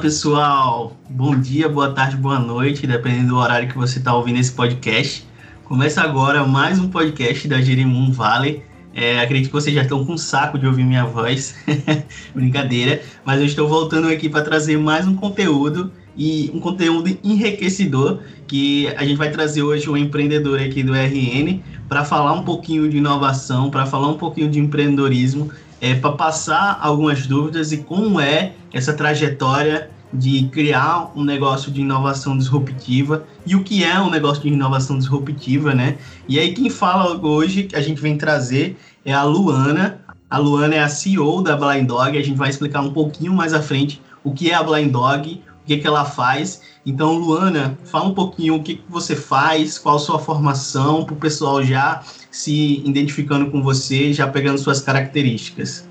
Pessoal, bom dia, boa tarde, boa noite, dependendo do horário que você está ouvindo esse podcast. Começa agora mais um podcast da Jerimum Valley. É, acredito que vocês já estão com um saco de ouvir minha voz, brincadeira, mas eu estou voltando aqui para trazer mais um conteúdo e um conteúdo enriquecedor que a gente vai trazer hoje um empreendedor aqui do RN para falar um pouquinho de inovação, para falar um pouquinho de empreendedorismo, é, para passar algumas dúvidas e como é essa trajetória de criar um negócio de inovação disruptiva e o que é um negócio de inovação disruptiva, né? E aí quem fala hoje que a gente vem trazer é a Luana. A Luana é a CEO da Blind Dog. A gente vai explicar um pouquinho mais à frente o que é a Blind Dog, o que, que ela faz. Então, Luana, fala um pouquinho o que, que você faz, qual a sua formação, para o pessoal já se identificando com você, já pegando suas características.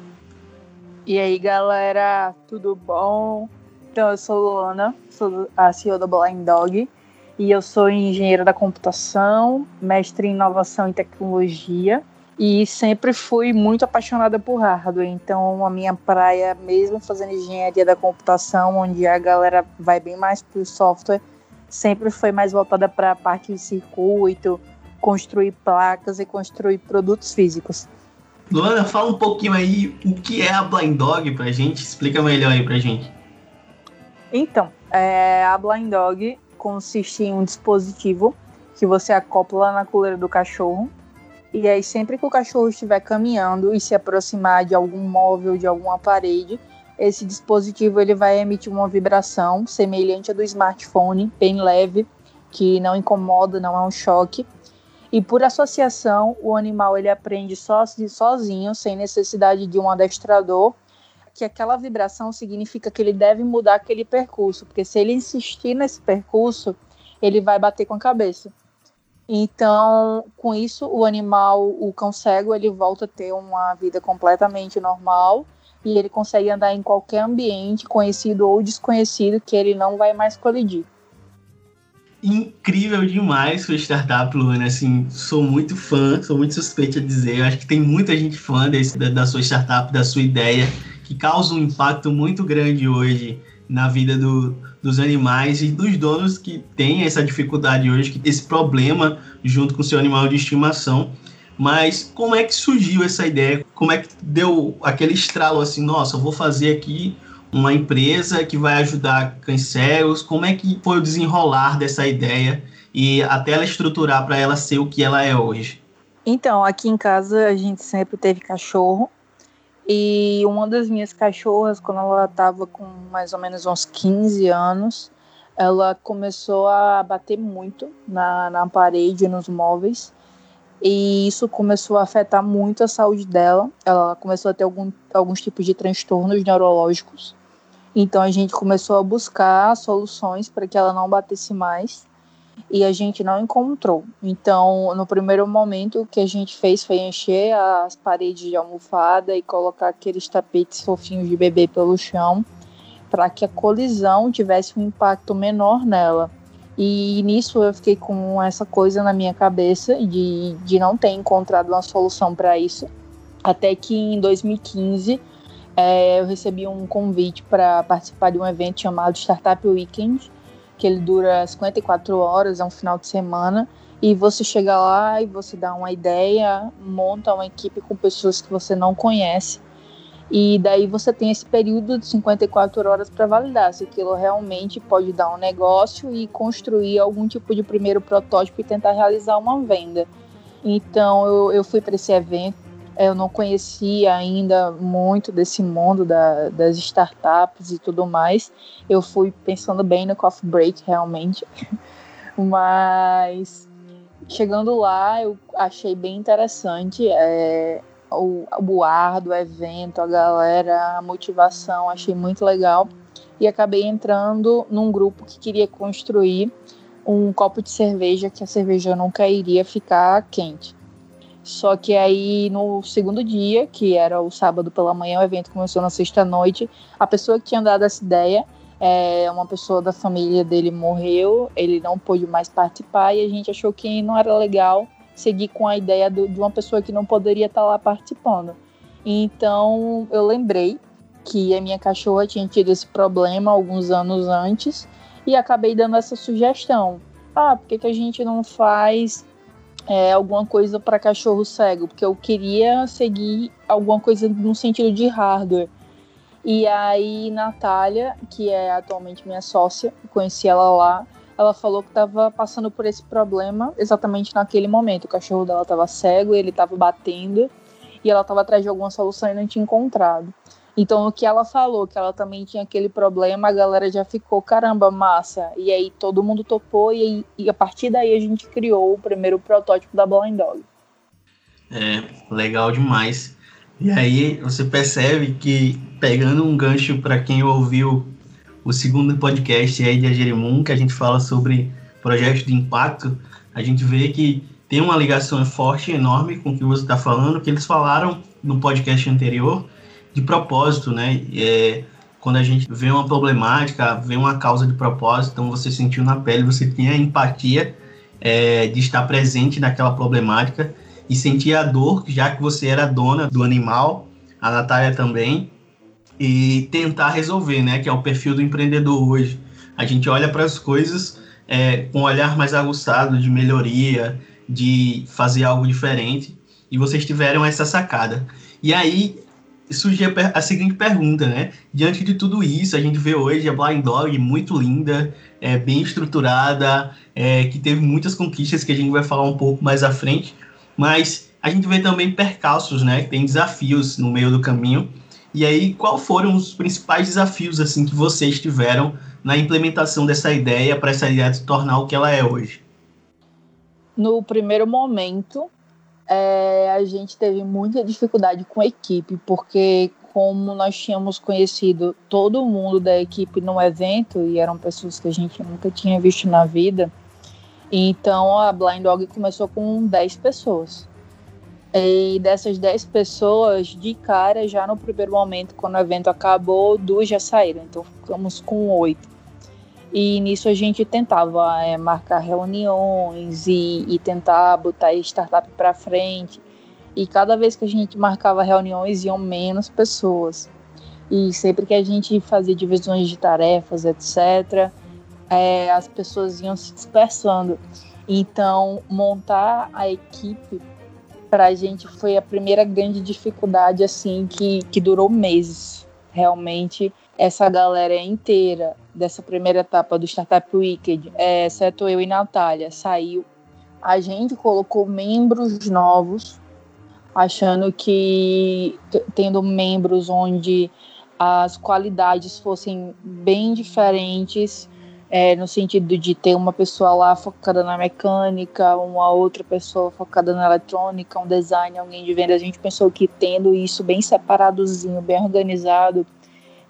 E aí, galera, tudo bom? Então, eu sou Luana, sou a CEO da Blind Dog e eu sou engenheira da computação, mestre em inovação e tecnologia e sempre fui muito apaixonada por hardware. Então, a minha praia, mesmo fazendo engenharia da computação, onde a galera vai bem mais para o software, sempre foi mais voltada para a parte de circuito, construir placas e construir produtos físicos. Luana, fala um pouquinho aí o que é a Blind Dog para a gente, explica melhor aí para a gente. Então, é, a Blind Dog consiste em um dispositivo que você acopla na coleira do cachorro e aí, sempre que o cachorro estiver caminhando e se aproximar de algum móvel, de alguma parede, esse dispositivo ele vai emitir uma vibração semelhante à do smartphone, bem leve, que não incomoda, não é um choque. E por associação, o animal ele aprende sozinho, sem necessidade de um adestrador, que aquela vibração significa que ele deve mudar aquele percurso, porque se ele insistir nesse percurso, ele vai bater com a cabeça. Então, com isso, o animal, o cão cego, ele volta a ter uma vida completamente normal e ele consegue andar em qualquer ambiente, conhecido ou desconhecido, que ele não vai mais colidir. Incrível demais sua startup, Luana. Assim, sou muito fã, sou muito suspeito a dizer. Eu acho que tem muita gente fã desse, da, sua startup, da sua ideia, que causa um impacto muito grande hoje na vida do, dos animais e dos donos que têm essa dificuldade hoje, esse problema junto com o seu animal de estimação. Mas como é que surgiu essa ideia? Como é que deu aquele estralo assim, nossa, eu vou fazer aqui uma empresa que vai ajudar cegos? Como é que foi o desenrolar dessa ideia e até ela estruturar para ela ser o que ela é hoje? Então, aqui em casa a gente sempre teve cachorro e uma das minhas cachorras, quando ela estava com mais ou menos uns 15 anos, ela começou a bater muito na, na parede, nos móveis. E isso começou a afetar muito a saúde dela. Ela começou a ter algum, alguns tipos de transtornos neurológicos. Então a gente começou a buscar soluções para que ela não batesse mais e a gente não encontrou. Então, no primeiro momento, o que a gente fez foi encher as paredes de almofada e colocar aqueles tapetes fofinhos de bebê pelo chão para que a colisão tivesse um impacto menor nela. E nisso eu fiquei com essa coisa na minha cabeça de, de não ter encontrado uma solução para isso. Até que em 2015 é, eu recebi um convite para participar de um evento chamado Startup Weekend, que ele dura 54 horas, é um final de semana, e você chega lá e você dá uma ideia, monta uma equipe com pessoas que você não conhece, e daí você tem esse período de 54 horas para validar se aquilo realmente pode dar um negócio e construir algum tipo de primeiro protótipo e tentar realizar uma venda. Então eu, eu fui para esse evento eu não conhecia ainda muito desse mundo da, das startups e tudo mais. Eu fui pensando bem no coffee break, realmente. Mas chegando lá, eu achei bem interessante é, o, o ar do evento, a galera, a motivação, achei muito legal. E acabei entrando num grupo que queria construir um copo de cerveja que a cerveja nunca iria ficar quente. Só que aí no segundo dia, que era o sábado pela manhã, o evento começou na sexta-noite, a pessoa que tinha dado essa ideia, é, uma pessoa da família dele morreu, ele não pôde mais participar e a gente achou que não era legal seguir com a ideia do, de uma pessoa que não poderia estar lá participando. Então eu lembrei que a minha cachorra tinha tido esse problema alguns anos antes e acabei dando essa sugestão. Ah, por que, que a gente não faz é, alguma coisa para cachorro cego? Porque eu queria seguir alguma coisa no sentido de hardware. E aí, Natália, que é atualmente minha sócia, conheci ela lá, ela falou que estava passando por esse problema exatamente naquele momento. O cachorro dela estava cego, ele estava batendo e ela estava atrás de alguma solução e não tinha encontrado. Então, o que ela falou, que ela também tinha aquele problema, a galera já ficou, caramba, massa. E aí todo mundo topou e, e a partir daí a gente criou o primeiro protótipo da Blind Dog. É, legal demais. E aí você percebe que, pegando um gancho para quem ouviu o segundo podcast aí de Agerimum, que a gente fala sobre projetos de impacto, a gente vê que tem uma ligação forte, enorme com o que você está falando, que eles falaram no podcast anterior, de propósito, né? É, quando a gente vê uma problemática, vê uma causa de propósito, então você sentiu na pele, você tinha a empatia é, de estar presente naquela problemática e sentir a dor, já que você era dona do animal, a Natália também, e tentar resolver, né? Que é o perfil do empreendedor hoje. A gente olha para as coisas é, com um olhar mais aguçado de melhoria, de fazer algo diferente, e vocês tiveram essa sacada. E aí surgiu a seguinte pergunta, né? Diante de tudo isso, a gente vê hoje a Blind Dog muito linda, é, bem estruturada, é, que teve muitas conquistas que a gente vai falar um pouco mais à frente, mas a gente vê também percalços, né? Tem desafios no meio do caminho. E aí, qual foram os principais desafios assim que vocês tiveram na implementação dessa ideia para essa ideia se tornar o que ela é hoje? No primeiro momento, é, a gente teve muita dificuldade com a equipe, porque como nós tínhamos conhecido todo mundo da equipe no evento e eram pessoas que a gente nunca tinha visto na vida, então a Blind Dog começou com 10 pessoas. E dessas 10 pessoas, de cara, já no primeiro momento, quando o evento acabou, duas já saíram. Então ficamos com oito. E nisso a gente tentava é, marcar reuniões e, e tentar botar a startup para frente. E cada vez que a gente marcava reuniões, iam menos pessoas. E sempre que a gente fazia divisões de tarefas, etc., é, as pessoas iam se dispersando. Então, montar a equipe para a gente foi a primeira grande dificuldade, assim, que, que durou meses. Realmente, essa galera inteira dessa primeira etapa do Startup Wicked, é, exceto eu e Natália, saiu. A gente colocou membros novos, achando que tendo membros onde as qualidades fossem bem diferentes, é, no sentido de ter uma pessoa lá focada na mecânica, uma outra pessoa focada na eletrônica, um design, alguém de venda. A gente pensou que tendo isso bem separadozinho, bem organizado,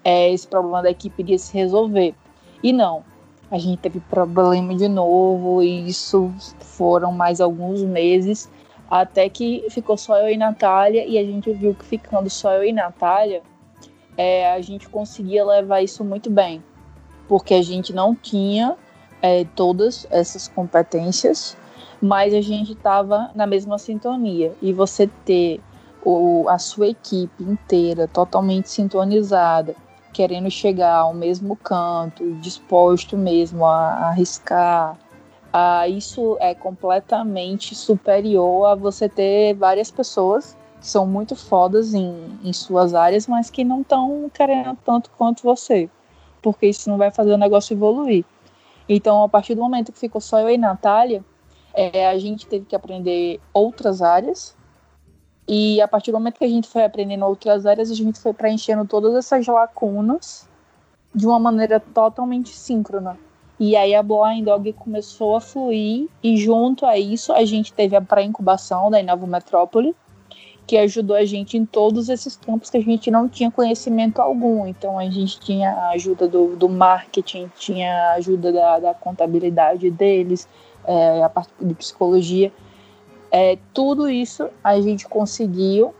é, esse problema da equipe iria se resolver. E não, a gente teve problema de novo, e isso foram mais alguns meses, até que ficou só eu e Natália, e a gente viu que ficando só eu e Natália, é, a gente conseguia levar isso muito bem, porque a gente não tinha é, todas essas competências, mas a gente estava na mesma sintonia. E você ter o, a sua equipe inteira totalmente sintonizada, querendo chegar ao mesmo canto, disposto mesmo a, a arriscar. Ah, isso é completamente superior a você ter várias pessoas que são muito fodas em, em suas áreas, mas que não estão querendo tanto quanto você, porque isso não vai fazer o negócio evoluir. Então, a partir do momento que ficou só eu e Natália, é, a gente teve que aprender outras áreas e a partir do momento que a gente foi aprendendo outras áreas, a gente foi preenchendo todas essas lacunas de uma maneira totalmente síncrona. E aí a Blind Dog começou a fluir, e junto a isso a gente teve a pré-incubação da Inova Metrópole, que ajudou a gente em todos esses campos que a gente não tinha conhecimento algum. Então a gente tinha a ajuda do, do marketing, tinha a ajuda da, da contabilidade deles, é, a parte de psicologia. É, tudo isso a gente conseguiu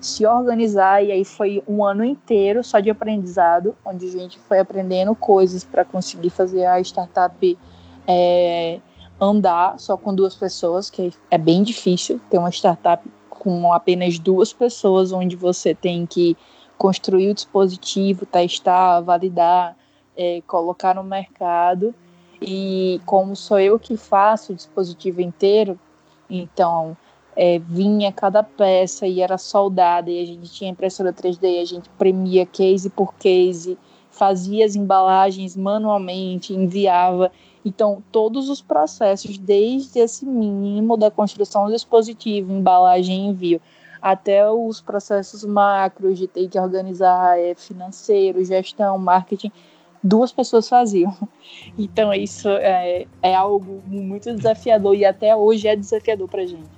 se organizar e aí foi um ano inteiro só de aprendizado, onde a gente foi aprendendo coisas para conseguir fazer a startup é, andar só com duas pessoas, que é bem difícil ter uma startup com apenas duas pessoas, onde você tem que construir o dispositivo, testar, validar, é, colocar no mercado. E como sou eu que faço o dispositivo inteiro, então é, vinha cada peça e era soldada, e a gente tinha impressora 3D, a gente premia case por case, fazia as embalagens manualmente, enviava. Então, todos os processos, desde esse mínimo da construção do dispositivo, embalagem e envio, até os processos macros de ter que organizar é, financeiro, gestão, marketing, duas pessoas faziam. Então, isso é, é algo muito desafiador e até hoje é desafiador para gente.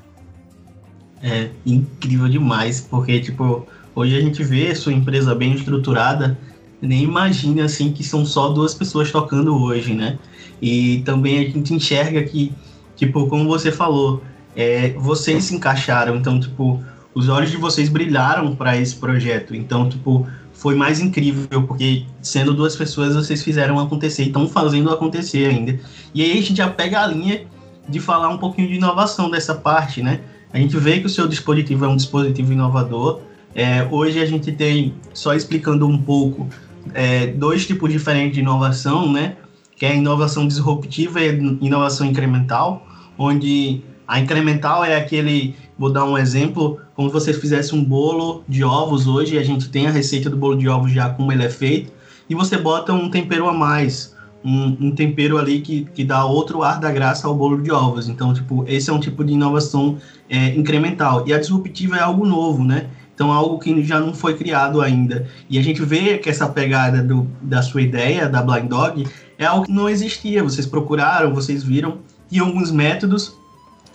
É incrível demais, porque, tipo, hoje a gente vê sua empresa bem estruturada, nem imagina, assim, que são só duas pessoas tocando hoje, né? E também a gente enxerga que, tipo, como você falou, é, vocês se encaixaram, então, tipo, os olhos de vocês brilharam para esse projeto. Então, tipo, foi mais incrível, porque sendo duas pessoas, vocês fizeram acontecer e estão fazendo acontecer ainda. E aí a gente já pega a linha de falar um pouquinho de inovação dessa parte, né? A gente vê que o seu dispositivo é um dispositivo inovador. É, hoje a gente tem, só explicando um pouco, é, dois tipos diferentes de inovação, né? Que é a inovação disruptiva e a inovação incremental, onde a incremental é aquele, vou dar um exemplo, como você fizesse um bolo de ovos hoje, a gente tem a receita do bolo de ovos já como ele é feito, e você bota um tempero a mais, um, um, tempero ali que, que dá outro ar da graça ao bolo de ovos. Então, tipo, esse é um tipo de inovação é, incremental. E a disruptiva é algo novo, né? Então, algo que já não foi criado ainda. E a gente vê que essa pegada do, da sua ideia, da Blind Dog, é algo que não existia. Vocês procuraram, vocês viram, e alguns métodos,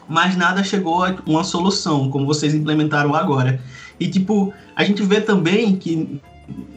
mas nada chegou a uma solução, como vocês implementaram agora. E, tipo, a gente vê também que,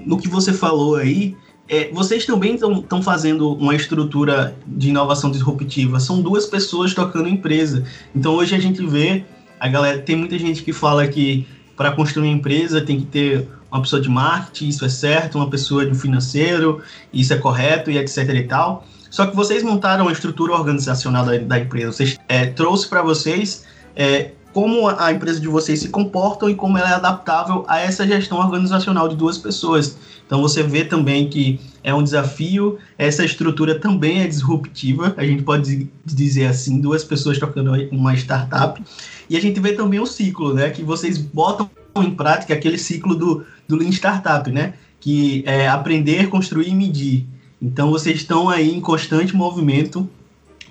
no que você falou aí, é, vocês também estão fazendo uma estrutura de inovação disruptiva. São duas pessoas tocando empresa. Então, hoje a gente vê, a galera, tem muita gente que fala que para construir uma empresa tem que ter uma pessoa de marketing, isso é certo, uma pessoa de financeiro, isso é correto e etc e tal. Só que vocês montaram a estrutura organizacional da, da empresa, vocês é, trouxe para vocês é, como a empresa de vocês se comportam e como ela é adaptável a essa gestão organizacional de duas pessoas. Então você vê também que é um desafio, essa estrutura também é disruptiva, a gente pode dizer assim, duas pessoas tocando uma startup. E a gente vê também o ciclo, né, que vocês botam em prática aquele ciclo do, do Lean Startup, né, que é aprender, construir e medir. Então vocês estão aí em constante movimento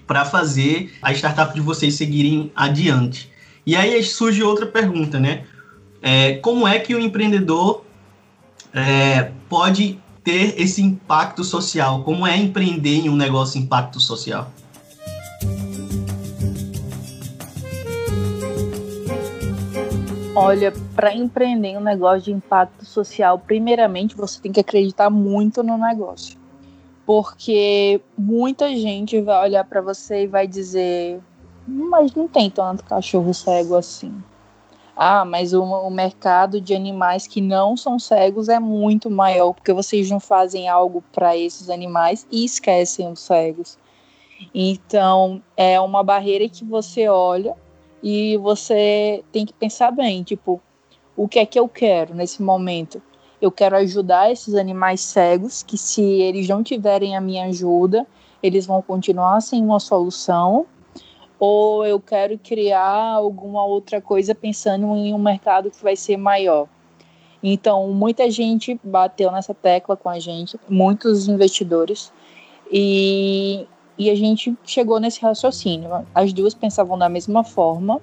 para fazer a startup de vocês seguirem adiante. E aí surge outra pergunta, né? É, como é que o empreendedor é, pode ter esse impacto social? Como é empreender em um negócio impacto social? Olha, para empreender em um negócio de impacto social, primeiramente você tem que acreditar muito no negócio porque muita gente vai olhar para você e vai dizer: mas não tem tanto cachorro cego assim. Ah, mas o, o, mercado de animais que não são cegos é muito maior, porque vocês não fazem algo para esses animais e esquecem os cegos. Então, é uma barreira que você olha e você tem que pensar bem, tipo, o que é que eu quero nesse momento? Eu quero ajudar esses animais cegos, que se eles não tiverem a minha ajuda, eles vão continuar sem uma solução, ou eu quero criar alguma outra coisa pensando em um mercado que vai ser maior. Então, muita gente bateu nessa tecla com a gente, muitos investidores, e, e a gente chegou nesse raciocínio. As duas pensavam da mesma forma,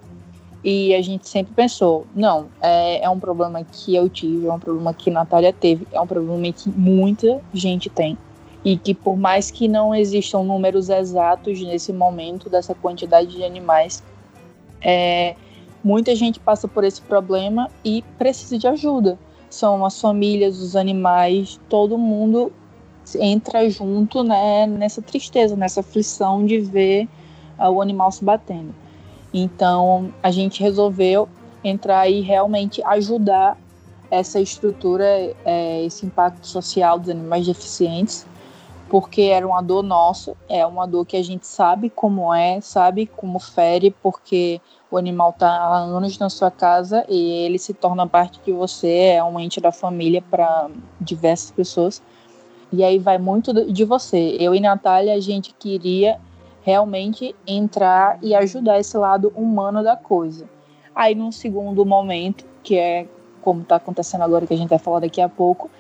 e a gente sempre pensou, não, é, é um problema que eu tive, é um problema que Natália teve, é um problema que muita gente tem. E que por mais que não existam números exatos nesse momento dessa quantidade de animais, é, muita gente passa por esse problema e precisa de ajuda. São as famílias, os animais, todo mundo entra junto né, nessa tristeza, nessa aflição de ver uh, o animal se batendo. Então a gente resolveu entrar e realmente ajudar essa estrutura, é, esse impacto social dos animais deficientes, porque era uma dor nossa, é uma dor que a gente sabe como é, sabe como fere, porque o animal está há anos na sua casa e ele se torna parte de você, é um ente da família para diversas pessoas. E aí vai muito de você. Eu e Natália, a gente queria realmente entrar e ajudar esse lado humano da coisa. Aí, num segundo momento, que é como está acontecendo agora, que a gente vai falar daqui a pouco,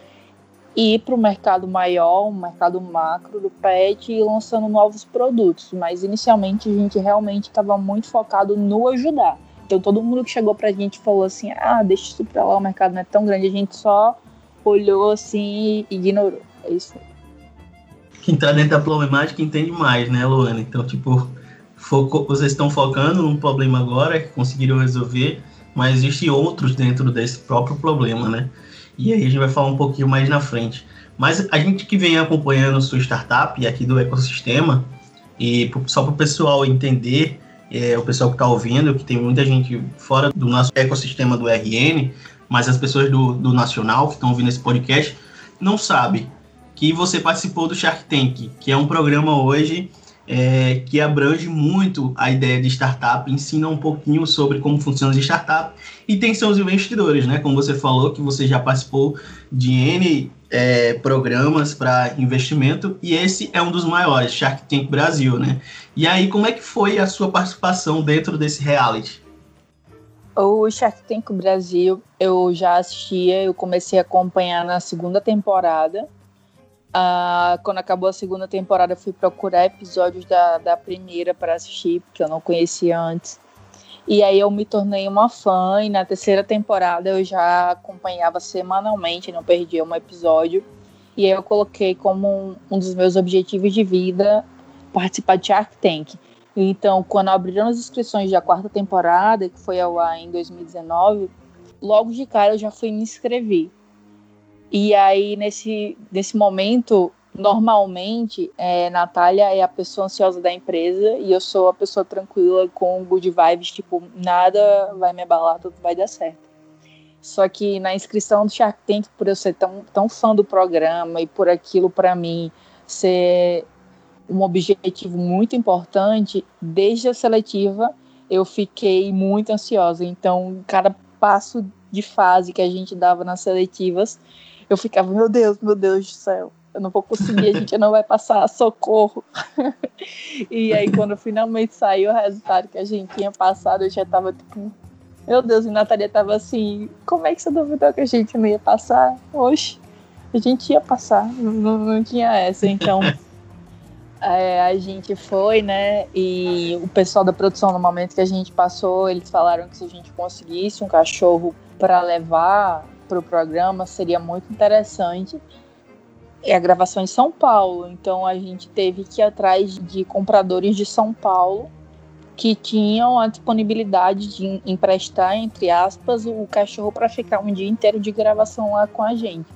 ir para o mercado maior, o mercado macro do pet e lançando novos produtos. Mas inicialmente a gente realmente estava muito focado no ajudar. Então todo mundo que chegou para a gente falou assim: ah, deixa isso para lá, o mercado não é tão grande. A gente só olhou assim e ignorou. É isso aí. Quem está dentro da problemática entende mais, né, Luana? Então, tipo, foco, vocês estão focando num problema agora que conseguiram resolver, mas existem outros dentro desse próprio problema, né? E aí a gente vai falar um pouquinho mais na frente. Mas a gente que vem acompanhando sua startup aqui do ecossistema, e só para o pessoal entender, é, o pessoal que está ouvindo, que tem muita gente fora do nosso ecossistema do RN, mas as pessoas do, do Nacional que estão ouvindo esse podcast não sabem que você participou do Shark Tank, que é um programa hoje é, que abrange muito a ideia de startup, ensina um pouquinho sobre como funciona as startup e tem seus investidores, né? Como você falou, que você já participou de N é, programas para investimento e esse é um dos maiores, Shark Tank Brasil, né? E aí, como é que foi a sua participação dentro desse reality? O Shark Tank Brasil eu já assistia, eu comecei a acompanhar na segunda temporada Uh, quando acabou a segunda temporada, fui procurar episódios da, da primeira para assistir, porque eu não conhecia antes. E aí eu me tornei uma fã, e na terceira temporada eu já acompanhava semanalmente, não perdia um episódio. E aí eu coloquei como um, um dos meus objetivos de vida participar de Shark Tank. Então, quando abriram as inscrições da quarta temporada, que foi ao ar em 2019, logo de cara eu já fui me inscrever. E aí, nesse, nesse momento, normalmente, é, Natália é a pessoa ansiosa da empresa e eu sou a pessoa tranquila com good vibes, tipo, nada vai me abalar, tudo vai dar certo. Só que na inscrição do Shark Tank, por eu ser tão, tão fã do programa e por aquilo para mim ser um objetivo muito importante, desde a seletiva eu fiquei muito ansiosa. Então, cada passo de fase que a gente dava nas seletivas, eu ficava, meu Deus, meu Deus do céu, eu não vou conseguir, a gente não vai passar, socorro. e aí, quando finalmente saiu o resultado que a gente tinha passado, eu já tava tipo, meu Deus, e Natalia tava assim, como é que você duvidou que a gente não ia passar? Oxe, a gente ia passar, não, não tinha essa, então. É, a gente foi, né? E o pessoal da produção, no momento que a gente passou, eles falaram que se a gente conseguisse um cachorro para levar para o programa seria muito interessante. É a gravação em São Paulo, então a gente teve que ir atrás de compradores de São Paulo que tinham a disponibilidade de emprestar, entre aspas, o cachorro para ficar um dia inteiro de gravação lá com a gente.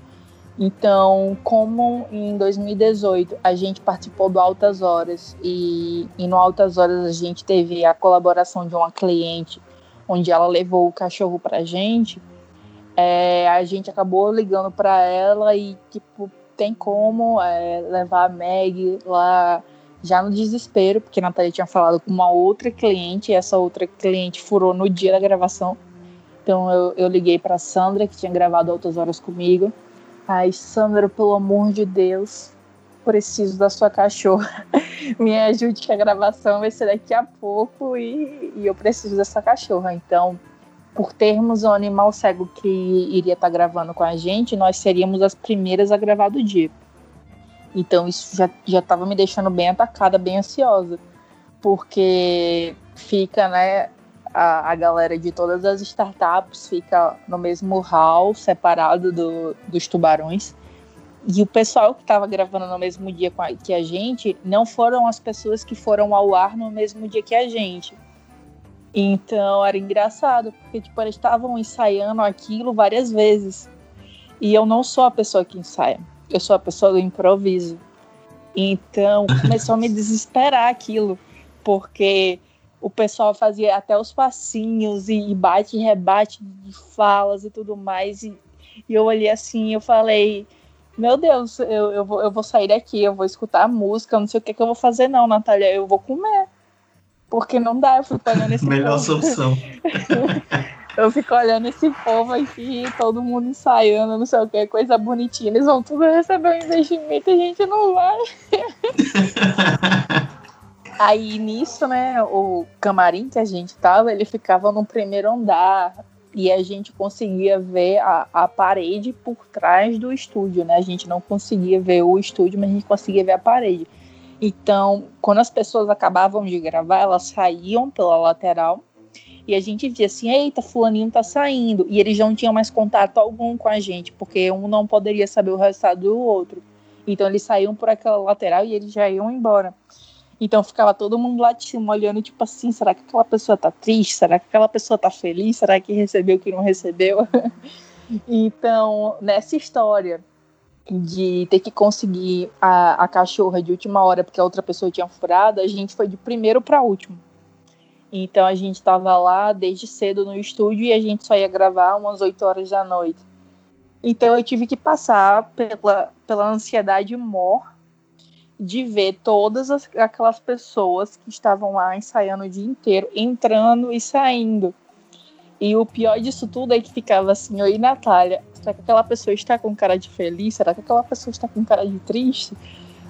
Então, como em 2018 a gente participou do Altas Horas e, e no Altas Horas a gente teve a colaboração de uma cliente onde ela levou o cachorro para a gente, é, a gente acabou ligando para ela e, tipo, tem como é, levar a Meg lá já no desespero, porque a Natália tinha falado com uma outra cliente e essa outra cliente furou no dia da gravação. Então eu, eu liguei para Sandra, que tinha gravado outras horas comigo. Ai, Sandra, pelo amor de Deus, preciso da sua cachorra. Me ajude que a gravação vai ser daqui a pouco e, e eu preciso dessa cachorra. Então por termos um animal cego que iria estar tá gravando com a gente, nós seríamos as primeiras a gravar do dia. Então isso já já estava me deixando bem atacada, bem ansiosa, porque fica, né, a, a galera de todas as startups fica no mesmo hall, separado do, dos tubarões. E o pessoal que estava gravando no mesmo dia que a gente não foram as pessoas que foram ao ar no mesmo dia que a gente então era engraçado, porque tipo, eles estavam ensaiando aquilo várias vezes. E eu não sou a pessoa que ensaia, eu sou a pessoa do improviso. Então começou a me desesperar aquilo, porque o pessoal fazia até os passinhos e bate e rebate de falas e tudo mais. E, e eu olhei assim eu falei, meu Deus, eu, eu, vou, eu vou sair daqui, eu vou escutar música, não sei o que, que eu vou fazer, não, Natália, eu vou comer. Porque não dá, eu fico olhando esse Melhor povo. solução. eu fico olhando esse povo aqui, todo mundo ensaiando, não sei o que, coisa bonitinha. Eles vão tudo receber um investimento e a gente não vai. Aí nisso, né, o camarim que a gente tava, ele ficava no primeiro andar e a gente conseguia ver a, a parede por trás do estúdio, né? A gente não conseguia ver o estúdio, mas a gente conseguia ver a parede. Então, quando as pessoas acabavam de gravar, elas saíam pela lateral e a gente via assim: eita, Fulaninho tá saindo. E eles não tinham mais contato algum com a gente, porque um não poderia saber o resultado do outro. Então, eles saíam por aquela lateral e eles já iam embora. Então ficava todo mundo lá de cima olhando, tipo assim, será que aquela pessoa tá triste? Será que aquela pessoa tá feliz? Será que recebeu o que não recebeu? então, nessa história de ter que conseguir a, a cachorra de última hora porque a outra pessoa tinha furado, a gente foi de primeiro para último. Então a gente estava lá desde cedo no estúdio e a gente só ia gravar umas 8 horas da noite. Então eu tive que passar pela, pela ansiedade mor de ver todas as, aquelas pessoas que estavam lá ensaiando o dia inteiro, entrando e saindo. E o pior disso tudo é que ficava assim, oi Natália, será que aquela pessoa está com cara de feliz? Será que aquela pessoa está com cara de triste?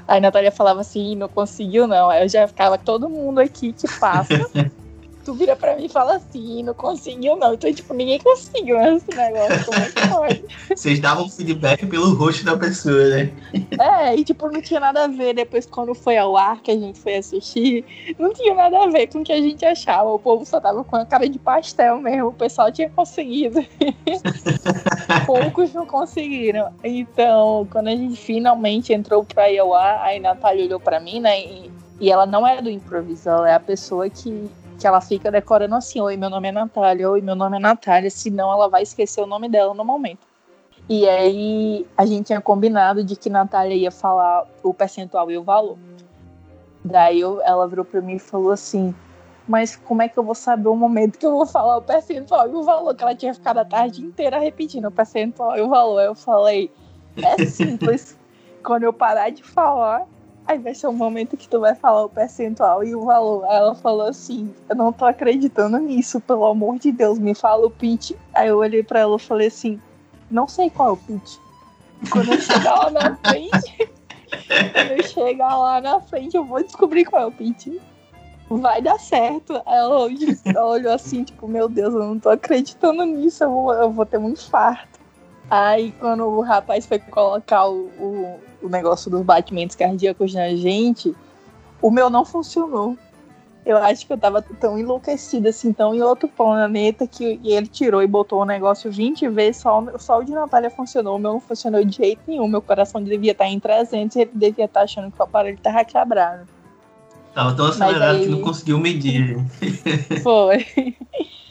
Aí a Natália falava assim, não conseguiu não. Aí eu já ficava, todo mundo aqui que passa tu vira pra mim e fala assim, não conseguiu não. Então, tipo, ninguém conseguiu esse negócio, como é que pode? Vocês davam feedback pelo rosto da pessoa, né? É, e tipo, não tinha nada a ver depois quando foi ao ar que a gente foi assistir, não tinha nada a ver com o que a gente achava. O povo só tava com a cara de pastel mesmo, o pessoal tinha conseguido. Poucos não conseguiram. Então, quando a gente finalmente entrou pra ir ao ar, aí a Natália olhou pra mim, né, e, e ela não é do improviso, ela é a pessoa que que ela fica decorando assim: Oi, meu nome é Natália, oi, meu nome é Natália, senão ela vai esquecer o nome dela no momento. E aí a gente tinha combinado de que Natália ia falar o percentual e o valor. Daí eu, ela virou para mim e falou assim: Mas como é que eu vou saber o momento que eu vou falar o percentual e o valor? Que ela tinha ficado a tarde inteira repetindo o percentual e o valor. Eu falei: É simples. Quando eu parar de falar, Aí vai ser o momento que tu vai falar o percentual e o valor. Aí ela falou assim: Eu não tô acreditando nisso, pelo amor de Deus, me fala o pitch. Aí eu olhei pra ela e falei assim: Não sei qual é o pitch. E quando eu chegar lá na frente, quando eu chegar lá na frente, eu vou descobrir qual é o pitch. Vai dar certo. Aí ela olhou assim, tipo, meu Deus, eu não tô acreditando nisso, eu vou, eu vou ter um infarto. Aí quando o rapaz foi colocar o, o o negócio dos batimentos cardíacos na gente, o meu não funcionou. Eu acho que eu tava tão enlouquecida, assim, tão em outro planeta, que ele tirou e botou o negócio 20 vezes, só, só o de Natália funcionou, o meu não funcionou de jeito nenhum. Meu coração devia estar em 300 e ele devia estar achando que o aparelho tava quebrado. Tava tão acelerado aí... que não conseguiu medir. Foi.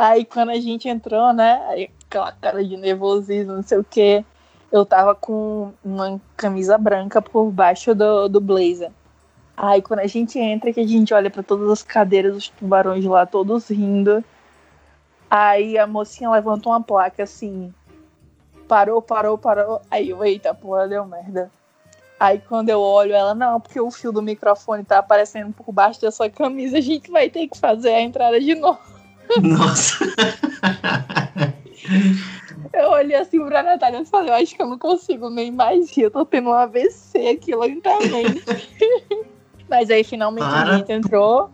Aí quando a gente entrou, né, aquela cara de nervosismo, não sei o quê eu tava com uma camisa branca por baixo do, do blazer. Aí quando a gente entra, que a gente olha para todas as cadeiras, os tubarões lá todos rindo. Aí a mocinha levanta uma placa assim. Parou, parou, parou. Aí eu, eita, porra, deu merda. Aí quando eu olho ela, não, porque o fio do microfone tá aparecendo por baixo da sua camisa, a gente vai ter que fazer a entrada de novo. Nossa! Eu olhei assim pra Natália e falei, eu acho que eu não consigo nem mais rir, eu tô tendo um AVC aqui lentamente. Mas aí finalmente Para. a gente entrou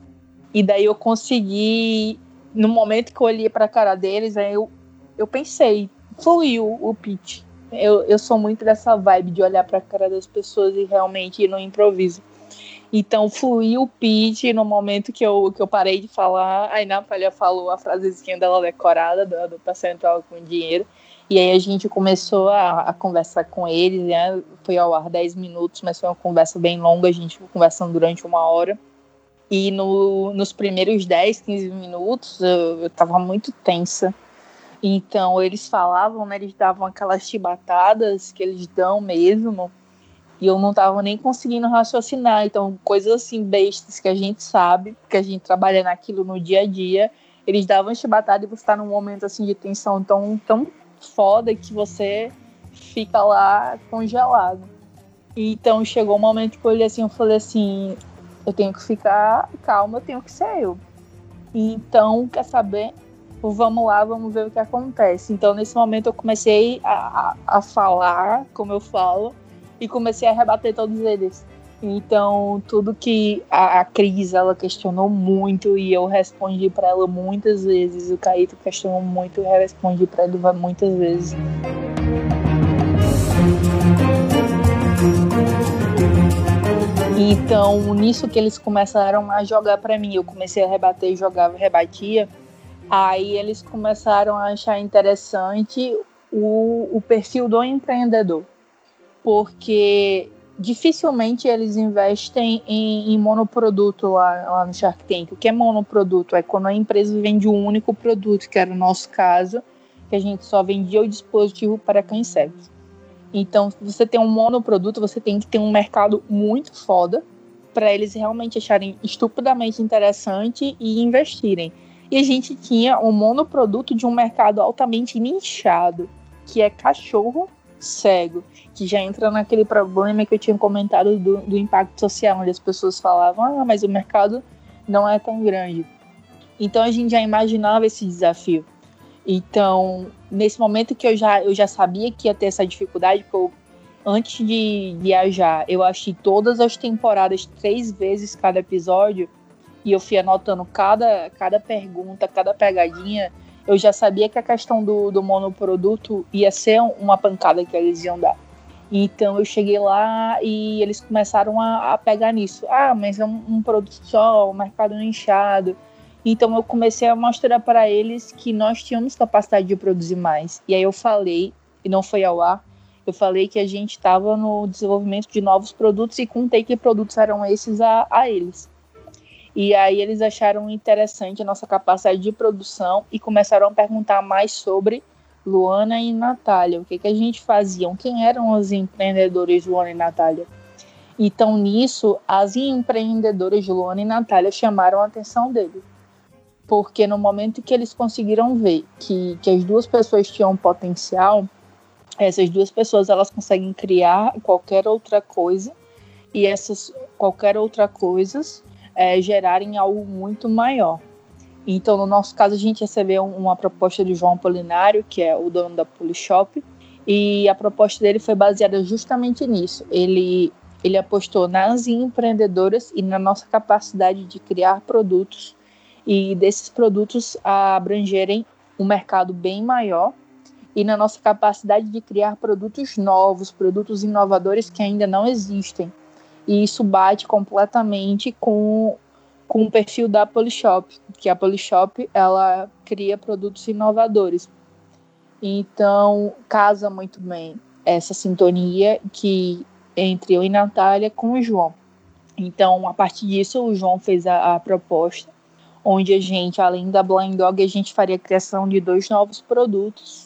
e daí eu consegui, no momento que eu olhei pra cara deles, aí eu, eu pensei, fluiu o pitch. Eu, eu sou muito dessa vibe de olhar pra cara das pessoas e realmente ir no improviso. Então fluiu o pitch no momento que eu, que eu parei de falar. Aí Natália falou a frasezinha dela decorada do, do percentual com dinheiro. E aí a gente começou a, a conversar com eles, né? Foi ao ar 10 minutos, mas foi uma conversa bem longa, a gente ficou conversando durante uma hora. E no, nos primeiros 10, 15 minutos eu, eu tava muito tensa. Então eles falavam, né? Eles davam aquelas chibatadas que eles dão mesmo. E eu não tava nem conseguindo raciocinar. Então, coisas assim, bestas que a gente sabe, porque a gente trabalha naquilo no dia a dia. Eles davam chibatada e você tá num momento assim de tensão tão, tão foda que você fica lá congelado. Então chegou um momento que eu olhei assim, eu falei assim, eu tenho que ficar calma, eu tenho que ser eu. Então, quer saber? Vamos lá, vamos ver o que acontece. Então, nesse momento, eu comecei a, a, a falar, como eu falo, e comecei a rebater todos eles. Então, tudo que a, a Cris ela questionou muito e eu respondi para ela muitas vezes. O Caíto questionou muito e eu respondi para ele muitas vezes. Então, nisso que eles começaram a jogar para mim, eu comecei a rebater, jogava, rebatia. Aí eles começaram a achar interessante o, o perfil do empreendedor, porque dificilmente eles investem em, em monoproduto lá, lá, no Shark Tank. O que é monoproduto? É quando a empresa vende um único produto, que era o nosso caso, que a gente só vendia o dispositivo para cães cegos. Então, se você tem um monoproduto, você tem que ter um mercado muito foda para eles realmente acharem estupidamente interessante e investirem. E a gente tinha um monoproduto de um mercado altamente nichado, que é cachorro cego que já entra naquele problema que eu tinha comentado do, do impacto social, onde as pessoas falavam, ah, mas o mercado não é tão grande. Então a gente já imaginava esse desafio. Então, nesse momento que eu já, eu já sabia que ia ter essa dificuldade, porque antes de viajar, eu achei todas as temporadas três vezes cada episódio, e eu fui anotando cada, cada pergunta, cada pegadinha. Eu já sabia que a questão do, do monoproduto ia ser uma pancada que eles iam dar. Então eu cheguei lá e eles começaram a, a pegar nisso. Ah, mas é um, um produto só, um mercado inchado. Então eu comecei a mostrar para eles que nós tínhamos capacidade de produzir mais. E aí eu falei, e não foi ao ar, eu falei que a gente estava no desenvolvimento de novos produtos e contei que produtos eram esses a, a eles. E aí eles acharam interessante a nossa capacidade de produção e começaram a perguntar mais sobre Luana e Natália. O que, que a gente fazia? Quem eram os empreendedores Luana e Natália? Então, nisso, as empreendedoras Luana e Natália chamaram a atenção dele. Porque no momento que eles conseguiram ver que, que as duas pessoas tinham potencial, essas duas pessoas elas conseguem criar qualquer outra coisa e essas qualquer outra coisas é, gerarem algo muito maior. Então, no nosso caso, a gente recebeu uma proposta de João Polinário, que é o dono da Polishop, e a proposta dele foi baseada justamente nisso. Ele, ele apostou nas empreendedoras e na nossa capacidade de criar produtos e desses produtos abrangerem um mercado bem maior e na nossa capacidade de criar produtos novos, produtos inovadores que ainda não existem. E isso bate completamente com com o perfil da Polishop, que a Polishop ela cria produtos inovadores. Então, casa muito bem essa sintonia que entre eu e Natália com o João. Então, a partir disso, o João fez a, a proposta, onde a gente, além da Blind Dog, a gente faria a criação de dois novos produtos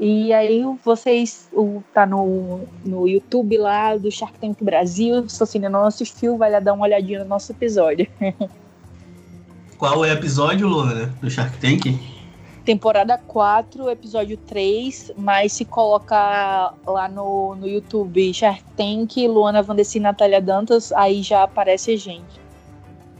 e aí vocês o, tá no, no YouTube lá do Shark Tank Brasil. Se você ainda não assistiu, vai lá dar uma olhadinha no nosso episódio. Qual é o episódio, Luana, do Shark Tank? Temporada 4, episódio 3, mas se colocar lá no, no YouTube Shark Tank, Luana Vandessi e Natália Dantas, aí já aparece a gente.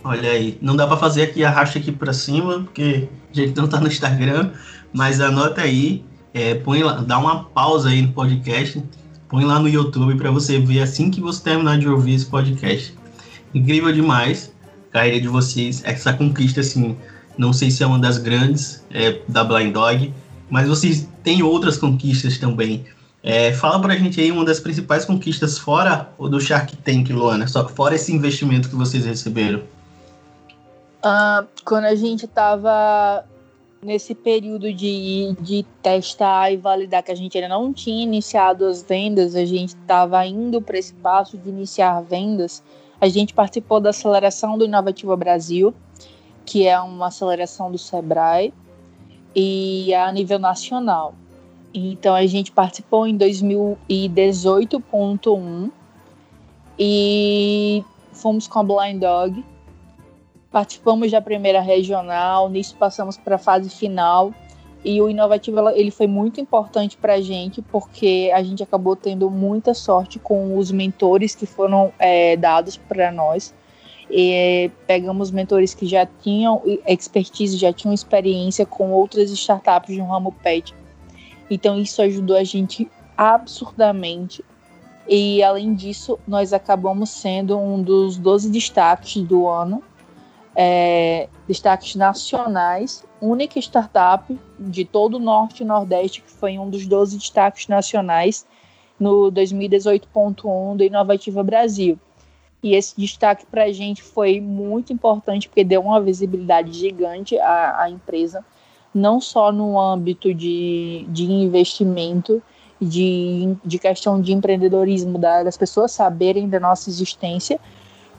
Olha aí, não dá para fazer aqui, arrasta aqui para cima, porque a gente não tá no Instagram, mas anota aí é, põe lá, dá uma pausa aí no podcast, põe lá no YouTube para você ver assim que você terminar de ouvir esse podcast. Incrível demais carreira de vocês, essa conquista assim, não sei se é uma das grandes é, da Blind Dog, mas vocês têm outras conquistas também. É, fala pra gente aí uma das principais conquistas fora o do Shark Tank, Luana, só fora esse investimento que vocês receberam. Uh, quando a gente tava nesse período de, de testar e validar que a gente ainda não tinha iniciado as vendas, a gente estava indo para esse passo de iniciar vendas, a gente participou da aceleração do Inovativa Brasil, que é uma aceleração do Sebrae, e a nível nacional. Então a gente participou em 2018.1 e fomos com a Blind Dog Participamos da primeira regional, nisso passamos para a fase final, E o Inovativo ele foi muito importante para a gente, porque a gente acabou tendo muita sorte com os mentores que foram é, dados para nós. E, pegamos mentores que já tinham expertise, já tinham experiência com outras startups no ramo pet. Então isso ajudou a gente absurdamente. E além disso, nós acabamos sendo um dos 12 destaques do ano, é, destaques nacionais, única startup de todo o Norte e Nordeste que foi um dos 12 destaques nacionais no 2018.1 do Inovativa Brasil. E esse destaque para a gente foi muito importante porque deu uma visibilidade gigante à, à empresa, não só no âmbito de, de investimento, de, de questão de empreendedorismo, das pessoas saberem da nossa existência,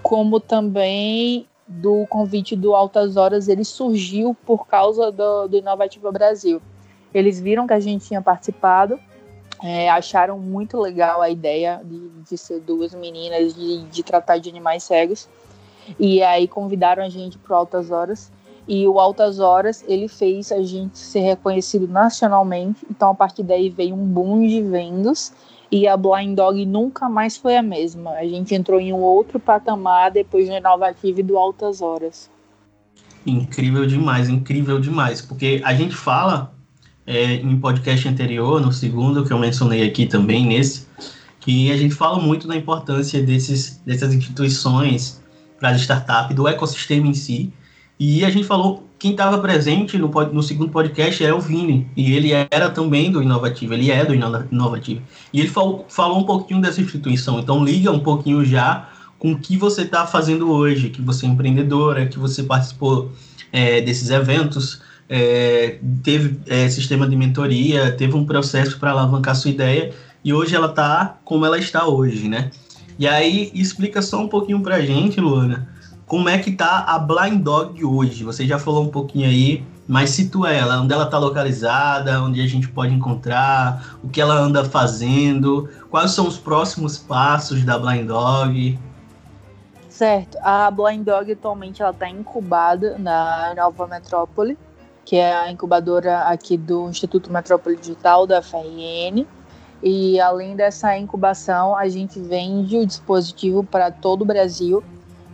como também do convite do Altas Horas, ele surgiu por causa do, do Inovativa Brasil. Eles viram que a gente tinha participado, é, acharam muito legal a ideia de, de ser duas meninas, de, de tratar de animais cegos, e aí convidaram a gente para Altas Horas. E o Altas Horas, ele fez a gente ser reconhecido nacionalmente. Então, a partir daí veio um boom de vendas e a Blind Dog nunca mais foi a mesma. A gente entrou em um outro patamar depois do Inovativo e do Altas Horas. Incrível demais, incrível demais. Porque a gente fala é, em podcast anterior, no segundo, que eu mencionei aqui também, nesse, que a gente fala muito da importância desses, dessas instituições para as startups, do ecossistema em si, e a gente falou, quem estava presente no, no, segundo podcast é o Vini, e ele era também do Inovativo, ele é do Inovativo. E ele falou, falou um pouquinho dessa instituição, então liga um pouquinho já com o que você está fazendo hoje, que você é empreendedora, que você participou é, desses eventos, é, teve é, sistema de mentoria, teve um processo para alavancar sua ideia, e hoje ela está como ela está hoje, né? E aí, explica só um pouquinho para a gente, Luana, como é que tá a Blind Dog hoje? Você já falou um pouquinho aí, mas situa ela, onde ela está localizada, onde a gente pode encontrar, o que ela anda fazendo, quais são os próximos passos da Blind Dog. Certo, a Blind Dog atualmente ela está incubada na Nova Metrópole, que é a incubadora aqui do Instituto Metrópole Digital da FRN. E além dessa incubação, a gente vende o dispositivo para todo o Brasil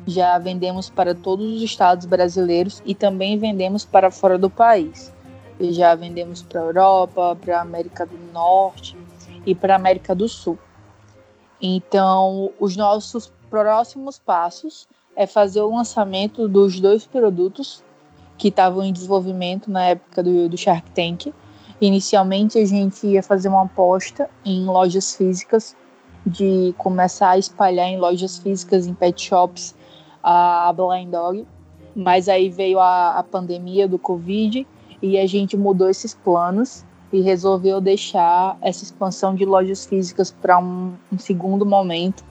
já vendemos para todos os estados brasileiros e também vendemos para fora do país. Já vendemos para a Europa, para a América do Norte e para a América do Sul. Então, os nossos próximos passos é fazer o lançamento dos dois produtos que estavam em desenvolvimento na época do, do Shark Tank. Inicialmente, a gente ia fazer uma aposta em lojas físicas, de começar a espalhar em lojas físicas, em pet shops, a Blind Dog, mas aí veio a, a pandemia do Covid e a gente mudou esses planos e resolveu deixar essa expansão de lojas físicas para um, um, segundo momento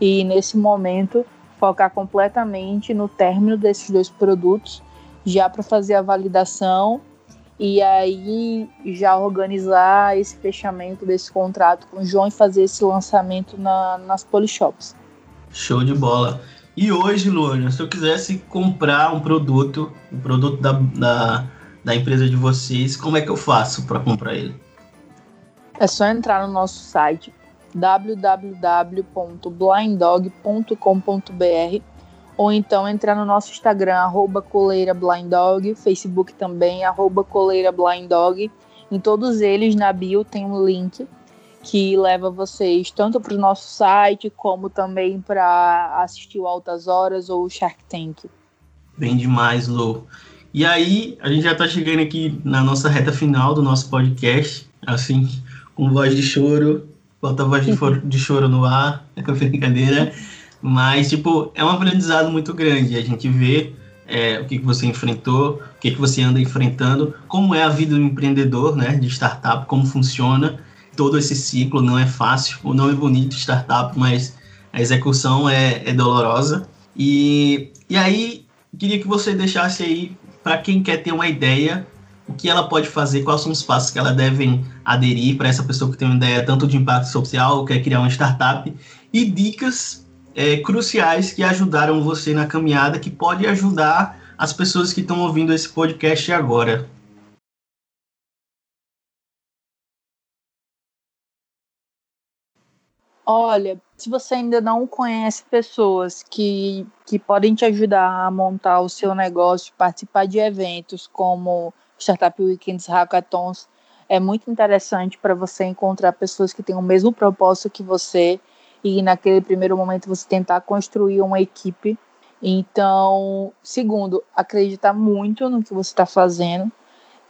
e nesse momento focar completamente no término desses dois produtos já para fazer a validação e aí já organizar esse fechamento desse contrato com o João e fazer esse lançamento na, nas Polishops. Show de bola. E hoje, Luana, se eu quisesse comprar um produto, um produto da, da, da empresa de vocês, como é que eu faço para comprar ele? É só entrar no nosso site www.blinddog.com.br ou então entrar no nosso Instagram, arroba Facebook também, arroba. Em todos eles, na bio, tem um link que leva vocês tanto para o nosso site como também para assistir o Altas Horas ou o Shark Tank. Bem demais, Lou. E aí, a gente já está chegando aqui na nossa reta final do nosso podcast, assim, com voz de choro, bota a voz de, de choro no ar, é brincadeira. Mas, tipo, é um aprendizado muito grande. A gente vê é, o que, que você enfrentou, o que, que você anda enfrentando, como é a vida do empreendedor, né, de startup, como funciona todo esse ciclo não é fácil. O nome é bonito, startup, mas a execução é, é dolorosa. E, e aí, queria que você deixasse aí, para quem quer ter uma ideia, o que ela pode fazer, quais são os passos que ela devem aderir para essa pessoa que tem uma ideia tanto de impacto social, quer criar uma startup, e dicas é, cruciais que ajudaram você na caminhada, que pode ajudar as pessoas que estão ouvindo esse podcast agora. Olha, se você ainda não conhece pessoas que, que podem te ajudar a montar o seu negócio, participar de eventos como Startup Weekends, Hackathons, é muito interessante para você encontrar pessoas que têm o mesmo propósito que você e naquele primeiro momento você tentar construir uma equipe. Então, segundo, acreditar muito no que você está fazendo.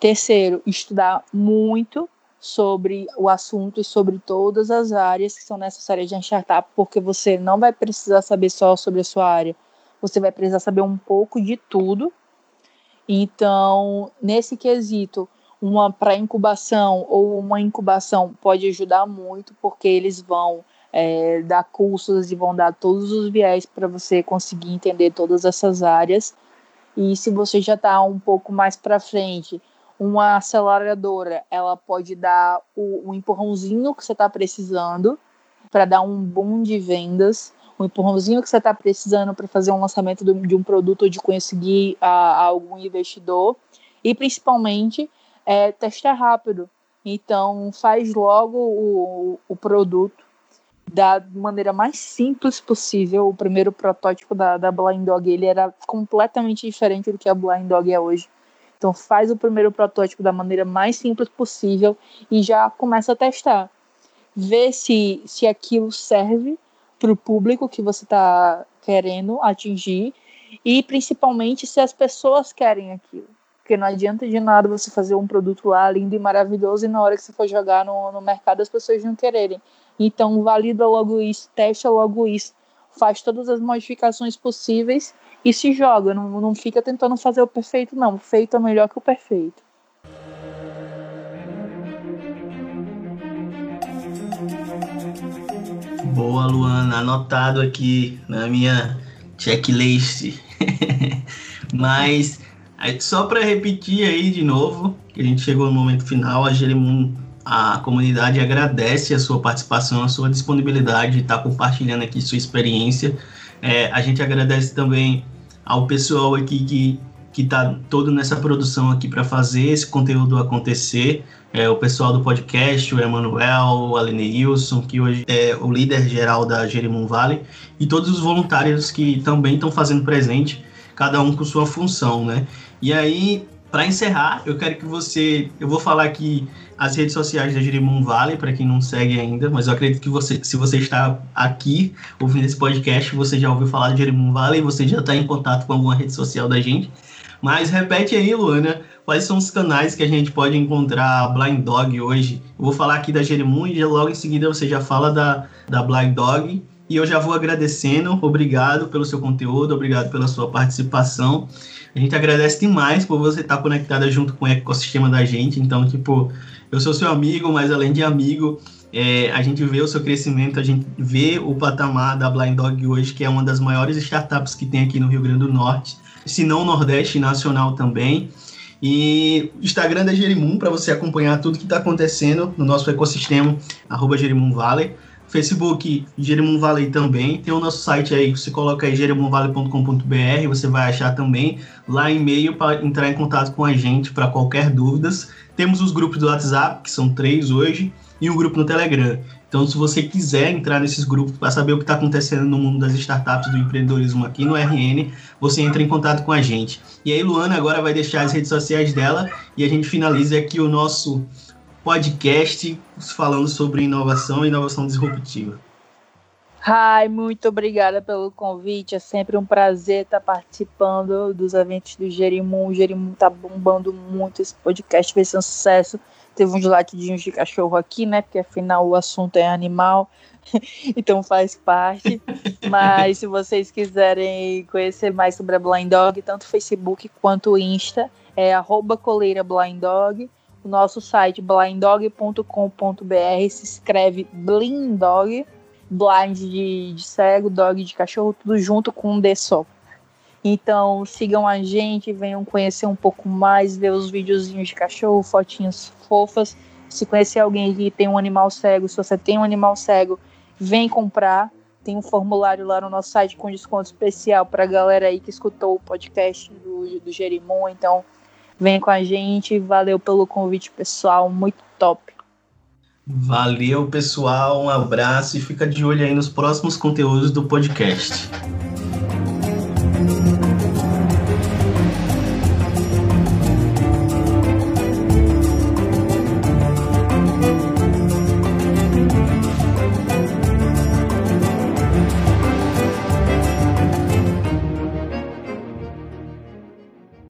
Terceiro, estudar muito sobre o assunto e sobre todas as áreas que são necessárias de startup, porque você não vai precisar saber só sobre a sua área, você vai precisar saber um pouco de tudo. Então, nesse quesito, uma pré-incubação ou uma incubação pode ajudar muito, porque eles vão é, dar cursos e vão dar todos os viés para você conseguir entender todas essas áreas. E se você já está um pouco mais para frente, uma aceleradora, ela pode dar o, empurrãozinho que você está precisando para dar um boom de vendas, o empurrãozinho que você está precisando para fazer um lançamento de um produto ou de conseguir a, a algum investidor e principalmente é, testar rápido. Então faz logo o, o produto da maneira mais simples possível. O primeiro protótipo da, da Blind Dog ele era completamente diferente do que a Blind Dog é hoje. Então faz o primeiro protótipo da maneira mais simples possível e já começa a testar. Vê se, se aquilo serve para o público que você está querendo atingir e principalmente se as pessoas querem aquilo. Porque não adianta de nada você fazer um produto lá lindo e maravilhoso e na hora que você for jogar no, no mercado as pessoas não quererem. Então valida logo isso, testa logo isso, faz todas as modificações possíveis e se joga, não, não fica tentando fazer o perfeito, não. O feito é melhor que o perfeito. Boa, Luana, anotado aqui na minha checklist. Mas só para repetir aí de novo, que a gente chegou no momento final, a Jeremun, a comunidade agradece a sua participação, a sua disponibilidade de estar compartilhando aqui sua experiência. É, a gente agradece também ao pessoal aqui que que está todo nessa produção aqui para fazer esse conteúdo acontecer. É, o pessoal do podcast, o Emanuel, o Wilson, que hoje é o líder geral da Jerimum Valley, e todos os voluntários que também estão fazendo presente, cada um com sua função, né? E aí, para encerrar, eu quero que você. Eu vou falar aqui as redes sociais da Jerimum Valley, para quem não segue ainda, mas eu acredito que você, se você está aqui ouvindo esse podcast, você já ouviu falar de Jerimum Valley, você já está em contato com alguma rede social da gente. Mas repete aí, Luana, quais são os canais que a gente pode encontrar Blind Dog hoje? Eu vou falar aqui da Jerimum e logo em seguida você já fala da, da Blind Dog. E eu já vou agradecendo, obrigado pelo seu conteúdo, obrigado pela sua participação. A gente agradece demais por você estar conectada junto com o ecossistema da gente. Então, tipo, eu sou seu amigo, mas além de amigo, é, a gente vê o seu crescimento, a gente vê o patamar da Blind Dog hoje, que é uma das maiores startups que tem aqui no Rio Grande do Norte, se não Nordeste Nacional também. E o Instagram da Jerimum, para você acompanhar tudo que está acontecendo no nosso ecossistema, arroba Jerimum Valley. Facebook, Jerimum Valley também. Tem o nosso site aí, você coloca aí jeremunvalley.com.br, você vai achar também lá e-mail para entrar em contato com a gente para qualquer dúvidas. Temos os grupos do WhatsApp, que são três hoje, e um grupo no Telegram. Então, se você quiser entrar nesses grupos para saber o que está acontecendo no mundo das startups, do empreendedorismo aqui no RN, você entra em contato com a gente. E aí, Luana agora vai deixar as redes sociais dela e a gente finaliza aqui o nosso podcast falando sobre inovação e inovação disruptiva. Ai, muito obrigada pelo convite. É sempre um prazer estar participando dos eventos do Jerimum. O Jerimum tá bombando muito. Esse podcast vai ser um sucesso. Teve uns latidinhos de cachorro aqui, né? Porque afinal o assunto é animal, então faz parte. Mas se vocês quiserem conhecer mais sobre a Blind Dog, tanto Facebook quanto Insta, é coleira Blind Dog. O nosso site blinddog.com.br se escreve blindog blind de, de cego, dog de cachorro, tudo junto com um D só. Então sigam a gente, venham conhecer um pouco mais, ver os videozinhos de cachorro, fotinhas fofas. Se conhecer alguém que tem um animal cego, se você tem um animal cego, vem comprar. Tem um formulário lá no nosso site com desconto especial para a galera aí que escutou o podcast do, do Jerimon. Então, vem com a gente. Valeu pelo convite, pessoal. Muito top. Valeu, pessoal. Um abraço e fica de olho aí nos próximos conteúdos do podcast.